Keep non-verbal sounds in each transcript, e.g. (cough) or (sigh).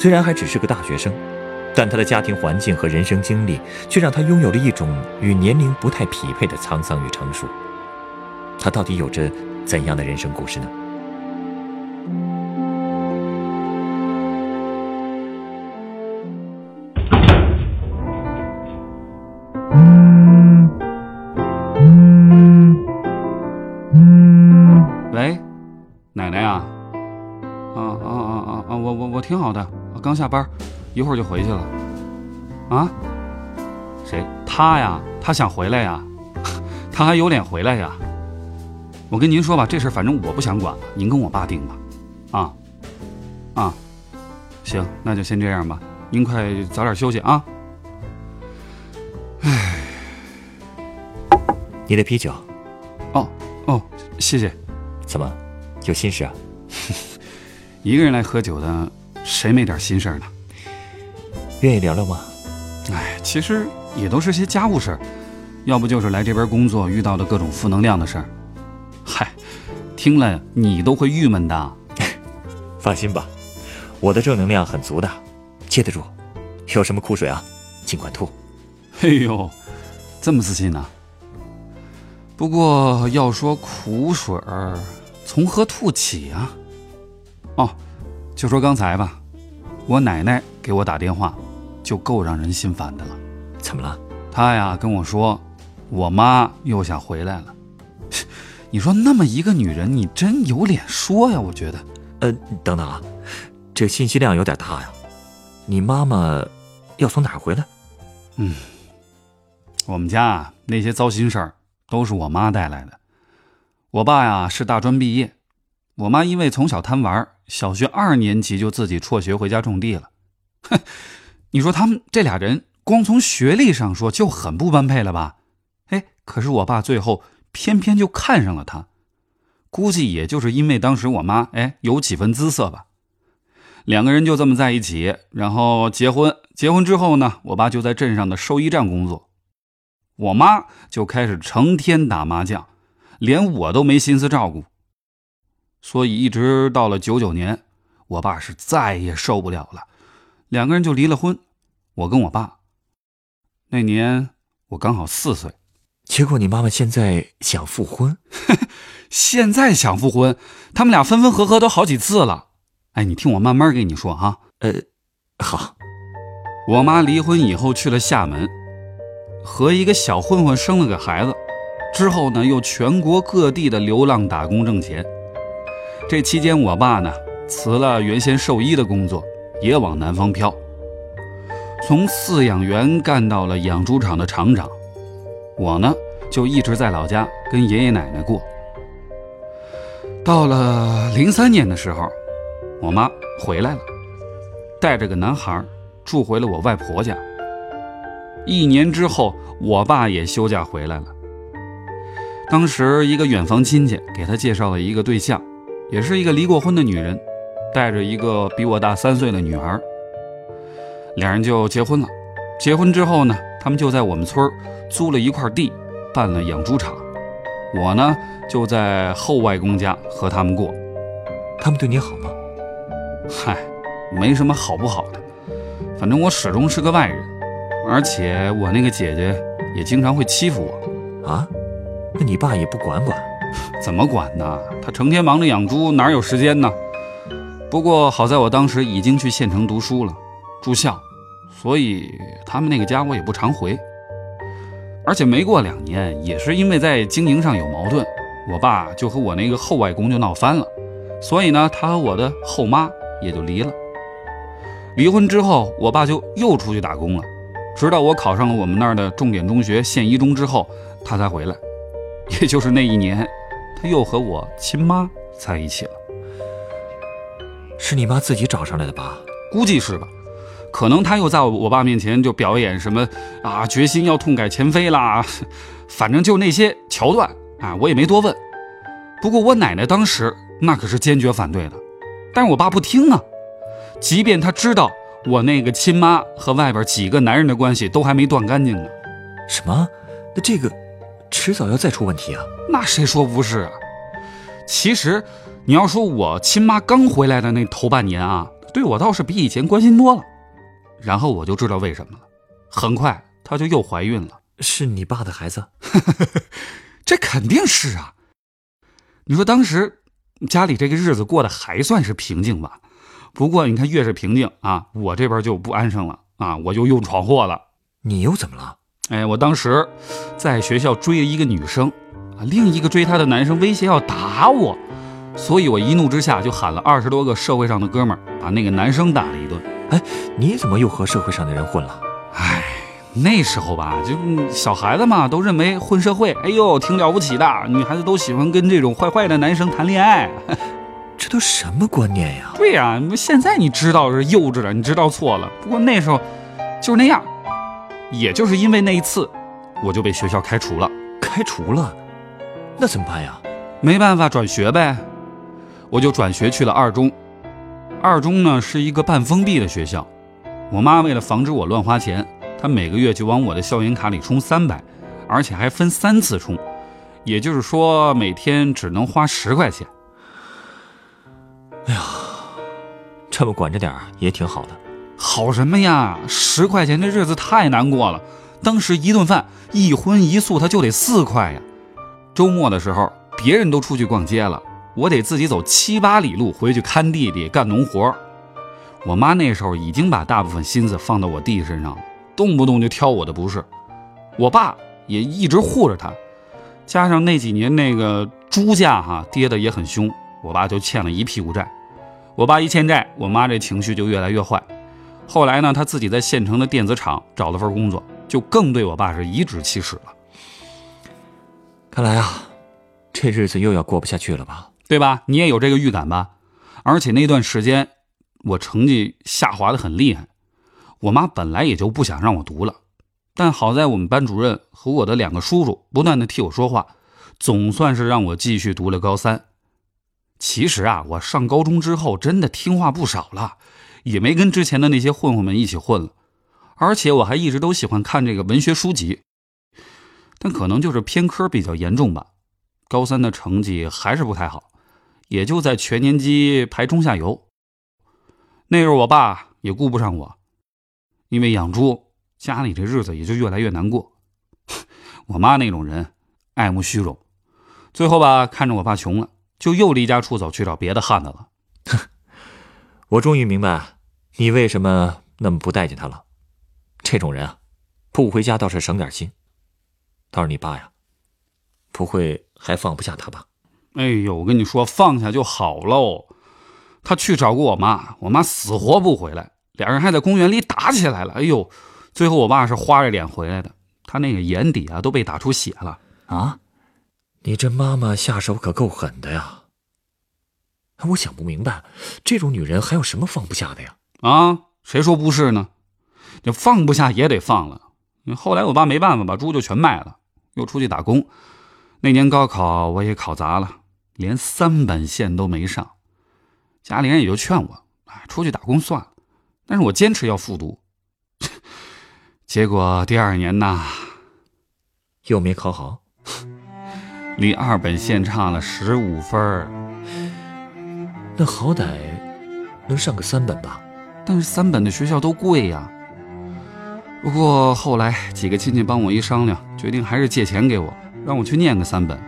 虽然还只是个大学生，但他的家庭环境和人生经历却让他拥有了一种与年龄不太匹配的沧桑与成熟。他到底有着怎样的人生故事呢？刚下班，一会儿就回去了。啊？谁？他呀？他想回来呀？(laughs) 他还有脸回来呀？我跟您说吧，这事反正我不想管了，您跟我爸定吧。啊啊，行，那就先这样吧。您快早点休息啊。唉，你的啤酒，哦哦，谢谢。怎么，有心事啊？(laughs) 一个人来喝酒的，谁没点心事儿呢？愿意聊聊吗？哎，其实也都是些家务事儿，要不就是来这边工作遇到的各种负能量的事儿。嗨，听了你都会郁闷的。(laughs) 放心吧，我的正能量很足的，接得住。有什么苦水啊，尽管吐。哎呦，这么自信呢？不过要说苦水儿，从何吐起啊？哦，就说刚才吧，我奶奶给我打电话，就够让人心烦的了。怎么了？她呀跟我说，我妈又想回来了。(laughs) 你说那么一个女人，你真有脸说呀？我觉得。呃，等等啊，这信息量有点大呀。你妈妈要从哪儿回来？嗯，我们家啊那些糟心事儿都是我妈带来的。我爸呀是大专毕业，我妈因为从小贪玩，小学二年级就自己辍学回家种地了。哼，你说他们这俩人光从学历上说就很不般配了吧？哎，可是我爸最后偏偏就看上了她。估计也就是因为当时我妈哎有几分姿色吧，两个人就这么在一起，然后结婚。结婚之后呢，我爸就在镇上的兽医站工作，我妈就开始成天打麻将，连我都没心思照顾。所以一直到了九九年，我爸是再也受不了了，两个人就离了婚。我跟我爸那年我刚好四岁。结果你妈妈现在想复婚，(laughs) 现在想复婚，他们俩分分合合都好几次了。哎，你听我慢慢跟你说啊。呃，好。我妈离婚以后去了厦门，和一个小混混生了个孩子，之后呢又全国各地的流浪打工挣钱。这期间，我爸呢辞了原先兽医的工作，也往南方飘，从饲养员干到了养猪场的厂长。我呢，就一直在老家跟爷爷奶奶过。到了零三年的时候，我妈回来了，带着个男孩住回了我外婆家。一年之后，我爸也休假回来了。当时一个远房亲戚给他介绍了一个对象，也是一个离过婚的女人，带着一个比我大三岁的女儿。两人就结婚了。结婚之后呢，他们就在我们村租了一块地，办了养猪场。我呢就在后外公家和他们过。他们对你好吗？嗨，没什么好不好的，反正我始终是个外人，而且我那个姐姐也经常会欺负我。啊？那你爸也不管管？怎么管呢？他成天忙着养猪，哪有时间呢？不过好在我当时已经去县城读书了，住校。所以他们那个家我也不常回，而且没过两年，也是因为在经营上有矛盾，我爸就和我那个后外公就闹翻了，所以呢，他和我的后妈也就离了。离婚之后，我爸就又出去打工了，直到我考上了我们那儿的重点中学县一中之后，他才回来。也就是那一年，他又和我亲妈在一起了。是你妈自己找上来的吧？估计是吧。可能他又在我爸面前就表演什么啊，决心要痛改前非啦，反正就那些桥段啊，我也没多问。不过我奶奶当时那可是坚决反对的，但是我爸不听啊，即便他知道我那个亲妈和外边几个男人的关系都还没断干净呢。什么？那这个迟早要再出问题啊？那谁说不是啊？其实你要说我亲妈刚回来的那头半年啊，对我倒是比以前关心多了。然后我就知道为什么了，很快她就又怀孕了。是你爸的孩子？(laughs) 这肯定是啊。你说当时家里这个日子过得还算是平静吧？不过你看越是平静啊，我这边就不安生了啊，我就又闯祸了。你又怎么了？哎，我当时在学校追了一个女生啊，另一个追她的男生威胁要打我，所以我一怒之下就喊了二十多个社会上的哥们儿，把那个男生打了一顿。哎，你怎么又和社会上的人混了？哎，那时候吧，就小孩子嘛，都认为混社会，哎呦，挺了不起的。女孩子都喜欢跟这种坏坏的男生谈恋爱，(laughs) 这都什么观念呀？对呀，现在你知道是幼稚了，你知道错了。不过那时候就是那样，也就是因为那一次，我就被学校开除了。开除了？那怎么办呀？没办法，转学呗。我就转学去了二中。二中呢是一个半封闭的学校，我妈为了防止我乱花钱，她每个月就往我的校园卡里充三百，而且还分三次充，也就是说每天只能花十块钱。哎呀，这么管着点也挺好的。好什么呀？十块钱的日子太难过了。当时一顿饭一荤一素，他就得四块呀。周末的时候，别人都出去逛街了。我得自己走七八里路回去看弟弟干农活。我妈那时候已经把大部分心思放到我弟身上了，动不动就挑我的不是。我爸也一直护着他，加上那几年那个猪价哈跌的也很凶，我爸就欠了一屁股债。我爸一欠债，我妈这情绪就越来越坏。后来呢，他自己在县城的电子厂找了份工作，就更对我爸是颐指气使了。看来啊，这日子又要过不下去了吧？对吧？你也有这个预感吧？而且那段时间，我成绩下滑的很厉害。我妈本来也就不想让我读了，但好在我们班主任和我的两个叔叔不断的替我说话，总算是让我继续读了高三。其实啊，我上高中之后真的听话不少了，也没跟之前的那些混混们一起混了。而且我还一直都喜欢看这个文学书籍，但可能就是偏科比较严重吧。高三的成绩还是不太好。也就在全年级排中下游。那时候我爸也顾不上我，因为养猪，家里这日子也就越来越难过。(laughs) 我妈那种人爱慕虚荣，最后吧，看着我爸穷了，就又离家出走去找别的汉子了。我终于明白你为什么那么不待见他了。这种人啊，不回家倒是省点心。倒是你爸呀，不会还放不下他吧？哎呦，我跟你说，放下就好喽。他去找过我妈，我妈死活不回来，俩人还在公园里打起来了。哎呦，最后我爸是花着脸回来的，他那个眼底啊都被打出血了啊！你这妈妈下手可够狠的呀！我想不明白，这种女人还有什么放不下的呀？啊，谁说不是呢？这放不下也得放了。后来我爸没办法，把猪就全卖了，又出去打工。那年高考我也考砸了。连三本线都没上，家里人也就劝我，哎，出去打工算了。但是我坚持要复读，(laughs) 结果第二年呐，又没考好，离二本线差了十五分那好歹能上个三本吧？但是三本的学校都贵呀。不过后来几个亲戚帮我一商量，决定还是借钱给我，让我去念个三本，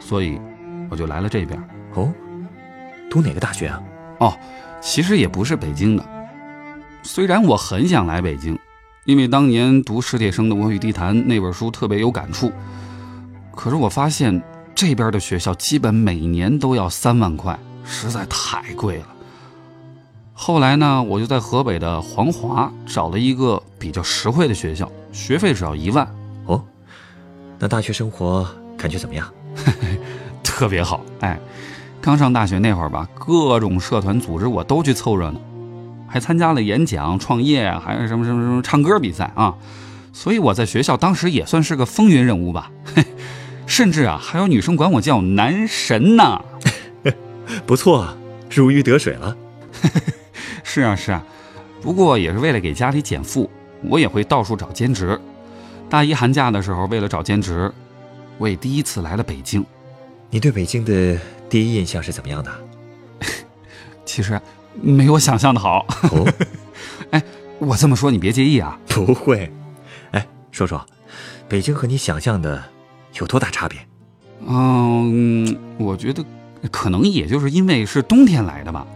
所以。我就来了这边哦，读哪个大学啊？哦，其实也不是北京的。虽然我很想来北京，因为当年读史铁生的《我与地坛》那本书特别有感触。可是我发现这边的学校基本每年都要三万块，实在太贵了。后来呢，我就在河北的黄骅找了一个比较实惠的学校，学费只要一万。哦，那大学生活感觉怎么样？(laughs) 特别好，哎，刚上大学那会儿吧，各种社团组织我都去凑热闹。还参加了演讲、创业，还有什么什么什么唱歌比赛啊。所以我在学校当时也算是个风云人物吧，(laughs) 甚至啊还有女生管我叫男神呢。不错啊，如鱼得水了。(laughs) 是啊是啊，不过也是为了给家里减负，我也会到处找兼职。大一寒假的时候，为了找兼职，我也第一次来了北京。你对北京的第一印象是怎么样的？(laughs) 其实没我想象的好。哦，哎，我这么说你别介意啊。不会。哎，说说，北京和你想象的有多大差别？嗯，我觉得可能也就是因为是冬天来的吧，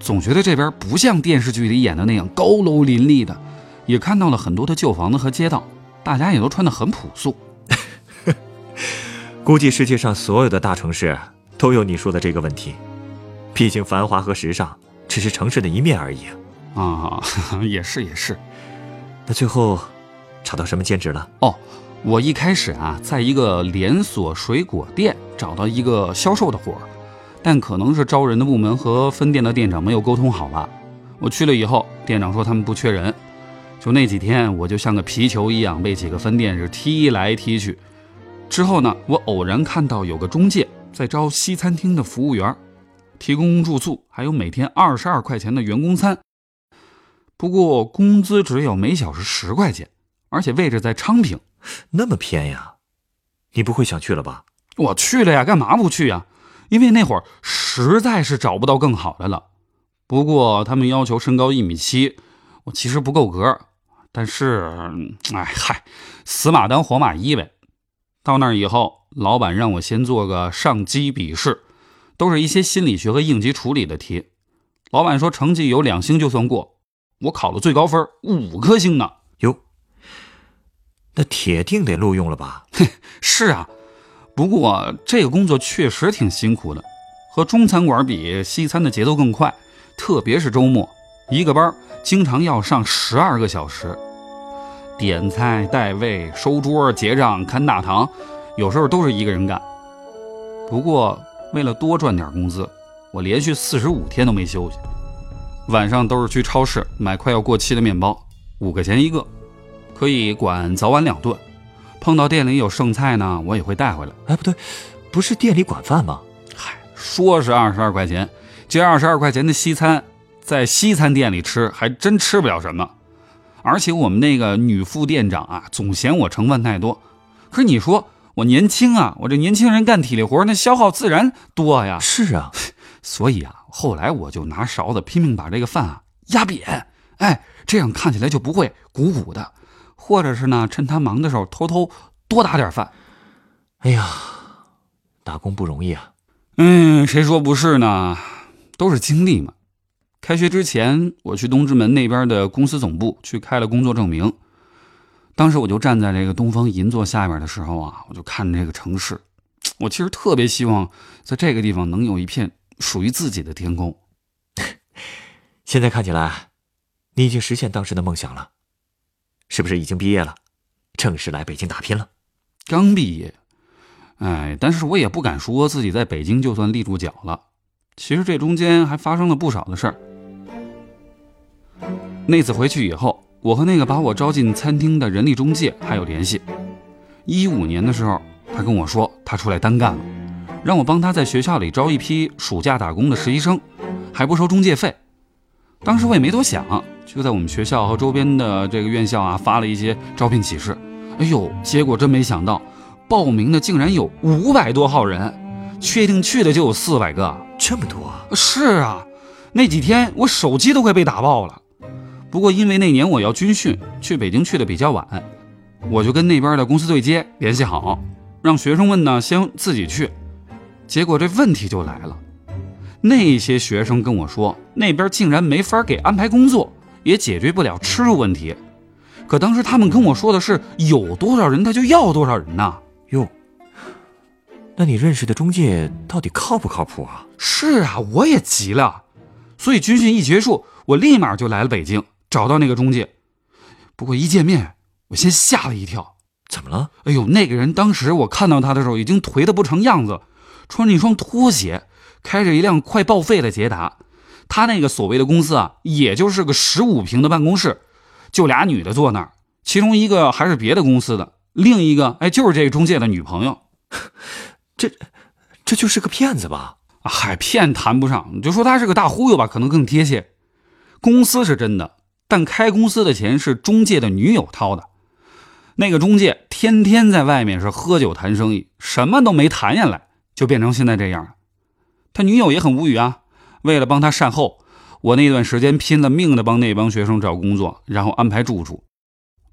总觉得这边不像电视剧里演的那样高楼林立的，也看到了很多的旧房子和街道，大家也都穿得很朴素。(laughs) 估计世界上所有的大城市都有你说的这个问题，毕竟繁华和时尚只是城市的一面而已啊。啊，也是也是。那最后找到什么兼职了？哦，我一开始啊，在一个连锁水果店找到一个销售的活儿，但可能是招人的部门和分店的店长没有沟通好吧。我去了以后，店长说他们不缺人，就那几天我就像个皮球一样被几个分店是踢来踢去。之后呢，我偶然看到有个中介在招西餐厅的服务员，提供住宿，还有每天二十二块钱的员工餐。不过工资只有每小时十块钱，而且位置在昌平，那么偏呀？你不会想去了吧？我去了呀，干嘛不去呀？因为那会儿实在是找不到更好的了。不过他们要求身高一米七，我其实不够格。但是，哎嗨，死马当活马医呗。到那儿以后，老板让我先做个上机笔试，都是一些心理学和应急处理的题。老板说成绩有两星就算过，我考了最高分五颗星呢。哟，那铁定得录用了吧？(laughs) 是啊，不过这个工作确实挺辛苦的，和中餐馆比，西餐的节奏更快，特别是周末，一个班经常要上十二个小时。点菜、带位、收桌、结账、看大堂，有时候都是一个人干。不过为了多赚点工资，我连续四十五天都没休息。晚上都是去超市买快要过期的面包，五块钱一个，可以管早晚两顿。碰到店里有剩菜呢，我也会带回来。哎，不对，不是店里管饭吗？嗨，说是二十二块钱，这二十二块钱的西餐，在西餐店里吃还真吃不了什么。而且我们那个女副店长啊，总嫌我成分太多。可是你说我年轻啊，我这年轻人干体力活，那消耗自然多呀。是啊，(laughs) 所以啊，后来我就拿勺子拼命把这个饭啊压扁，哎，这样看起来就不会鼓鼓的。或者是呢，趁他忙的时候偷偷多打点饭。哎呀，打工不容易啊。嗯，谁说不是呢？都是经历嘛。开学之前，我去东直门那边的公司总部去开了工作证明。当时我就站在这个东方银座下面的时候啊，我就看这个城市。我其实特别希望在这个地方能有一片属于自己的天空。(laughs) 现在看起来，你已经实现当时的梦想了，是不是已经毕业了，正式来北京打拼了？刚毕业，哎，但是我也不敢说自己在北京就算立住脚了。其实这中间还发生了不少的事儿。那次回去以后，我和那个把我招进餐厅的人力中介还有联系。一五年的时候，他跟我说他出来单干了，让我帮他在学校里招一批暑假打工的实习生，还不收中介费。当时我也没多想，就在我们学校和周边的这个院校啊发了一些招聘启事。哎呦，结果真没想到，报名的竟然有五百多号人，确定去的就有四百个，这么多？是啊，那几天我手机都快被打爆了。不过因为那年我要军训，去北京去的比较晚，我就跟那边的公司对接联系好，让学生们呢先自己去。结果这问题就来了，那些学生跟我说，那边竟然没法给安排工作，也解决不了吃住问题。可当时他们跟我说的是有多少人他就要多少人呐。哟，那你认识的中介到底靠不靠谱啊？是啊，我也急了，所以军训一结束，我立马就来了北京。找到那个中介，不过一见面，我先吓了一跳。怎么了？哎呦，那个人当时我看到他的时候，已经颓得不成样子，穿着一双拖鞋，开着一辆快报废的捷达。他那个所谓的公司啊，也就是个十五平的办公室，就俩女的坐那儿，其中一个还是别的公司的，另一个哎就是这个中介的女朋友。(laughs) 这，这就是个骗子吧？嗨，骗谈不上，你就说他是个大忽悠吧，可能更贴切。公司是真的，但开公司的钱是中介的女友掏的。那个中介天天在外面是喝酒谈生意，什么都没谈下来，就变成现在这样了。他女友也很无语啊。为了帮他善后，我那段时间拼了命的帮那帮学生找工作，然后安排住处。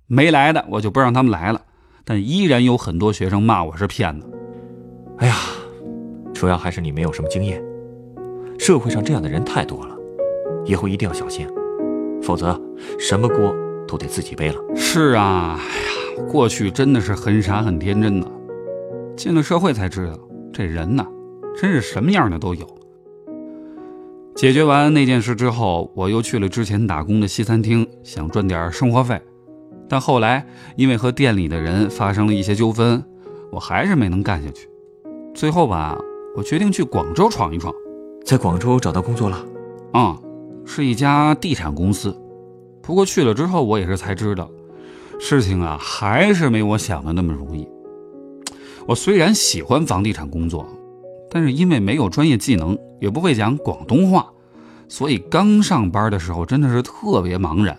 没来的我就不让他们来了，但依然有很多学生骂我是骗子。哎呀，主要还是你没有什么经验。社会上这样的人太多了，以后一定要小心，否则什么锅都得自己背了。是啊，哎呀，过去真的是很傻很天真的，进了社会才知道，这人呐，真是什么样的都有。解决完那件事之后，我又去了之前打工的西餐厅，想赚点生活费。但后来因为和店里的人发生了一些纠纷，我还是没能干下去。最后吧，我决定去广州闯一闯。在广州找到工作了？嗯，是一家地产公司。不过去了之后，我也是才知道，事情啊还是没我想的那么容易。我虽然喜欢房地产工作，但是因为没有专业技能，也不会讲广东话，所以刚上班的时候真的是特别茫然。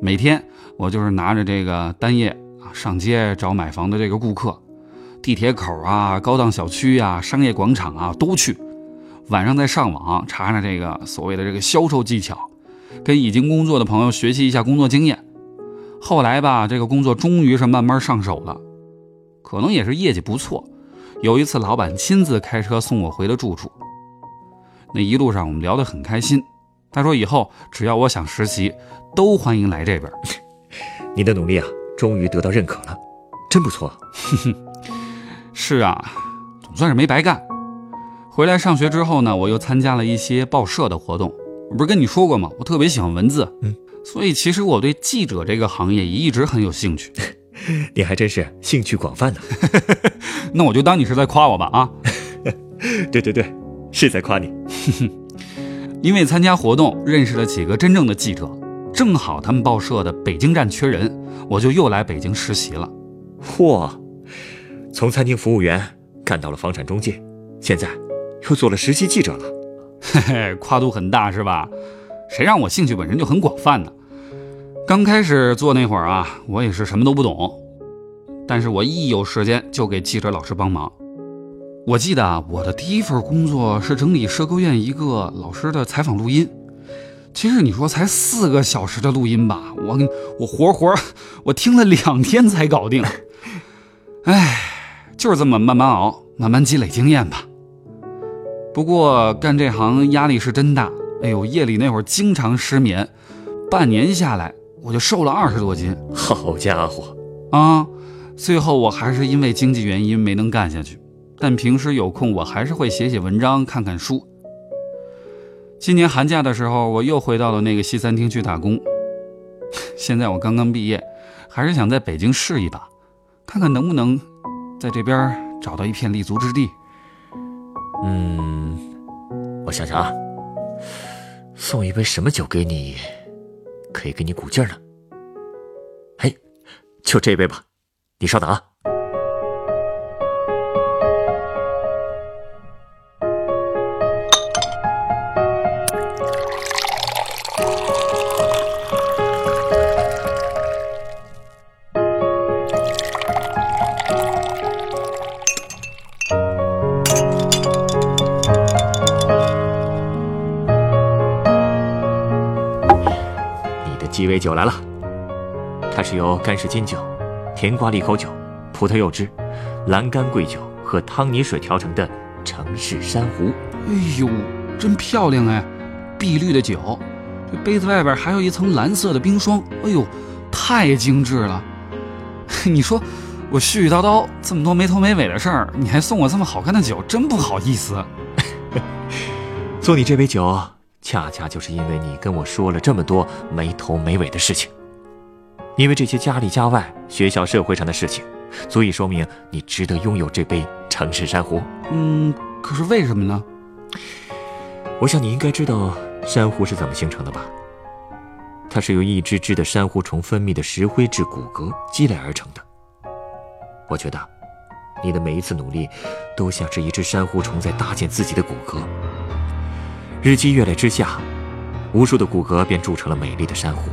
每天我就是拿着这个单页啊，上街找买房的这个顾客，地铁口啊、高档小区啊、商业广场啊都去。晚上再上网查查这个所谓的这个销售技巧，跟已经工作的朋友学习一下工作经验。后来吧，这个工作终于是慢慢上手了，可能也是业绩不错。有一次，老板亲自开车送我回了住处。那一路上我们聊得很开心。他说以后只要我想实习，都欢迎来这边。(laughs) 你的努力啊，终于得到认可了，真不错。(laughs) 是啊，总算是没白干。回来上学之后呢，我又参加了一些报社的活动。我不是跟你说过吗？我特别喜欢文字，嗯，所以其实我对记者这个行业也一直很有兴趣。(laughs) (laughs) 你还真是兴趣广泛呢。(laughs) 那我就当你是在夸我吧啊。(laughs) 对对对，是在夸你。因为参加活动认识了几个真正的记者，正好他们报社的北京站缺人，我就又来北京实习了。嚯，从餐厅服务员干到了房产中介，现在。又做了实习记者了，嘿嘿，跨度很大是吧？谁让我兴趣本身就很广泛呢？刚开始做那会儿啊，我也是什么都不懂，但是我一有时间就给记者老师帮忙。我记得啊，我的第一份工作是整理社科院一个老师的采访录音。其实你说才四个小时的录音吧，我我活活 (laughs) 我听了两天才搞定。哎，就是这么慢慢熬，慢慢积累经验吧。不过干这行压力是真大，哎呦，夜里那会儿经常失眠，半年下来我就瘦了二十多斤。好家伙，啊！最后我还是因为经济原因没能干下去，但平时有空我还是会写写文章、看看书。今年寒假的时候，我又回到了那个西餐厅去打工。(laughs) 现在我刚刚毕业，还是想在北京试一把，看看能不能在这边找到一片立足之地。嗯，我想想啊，送一杯什么酒给你，可以给你鼓劲儿呢？嘿，就这杯吧，你稍等啊。酒来了，它是由干式金酒、甜瓜利口酒、葡萄柚汁、蓝干桂酒和汤泥水调成的城市珊瑚。哎呦，真漂亮哎！碧绿的酒，这杯子外边还有一层蓝色的冰霜。哎呦，太精致了！(laughs) 你说我絮絮叨叨这么多没头没尾的事儿，你还送我这么好看的酒，真不好意思。(laughs) 送你这杯酒。恰恰就是因为你跟我说了这么多没头没尾的事情，因为这些家里家外、学校社会上的事情，足以说明你值得拥有这杯城市珊瑚。嗯，可是为什么呢？我想你应该知道珊瑚是怎么形成的吧？它是由一只只的珊瑚虫分泌的石灰质骨骼积累而成的。我觉得，你的每一次努力，都像是一只珊瑚虫在搭建自己的骨骼。日积月累之下，无数的骨骼便铸成了美丽的珊瑚。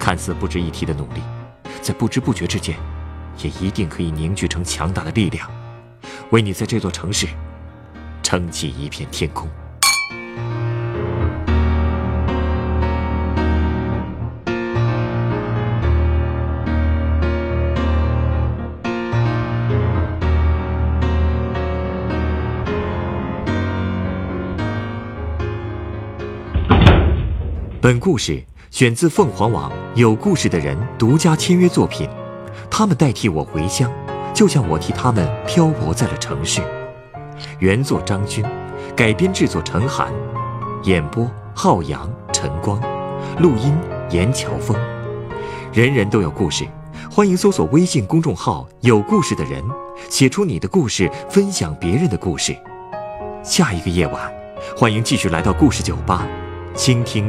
看似不值一提的努力，在不知不觉之间，也一定可以凝聚成强大的力量，为你在这座城市撑起一片天空。本故事选自凤凰网有故事的人独家签约作品，他们代替我回乡，就像我替他们漂泊在了城市。原作张军，改编制作陈寒，演播浩洋、陈光，录音严乔峰。人人都有故事，欢迎搜索微信公众号“有故事的人”，写出你的故事，分享别人的故事。下一个夜晚，欢迎继续来到故事酒吧，倾听。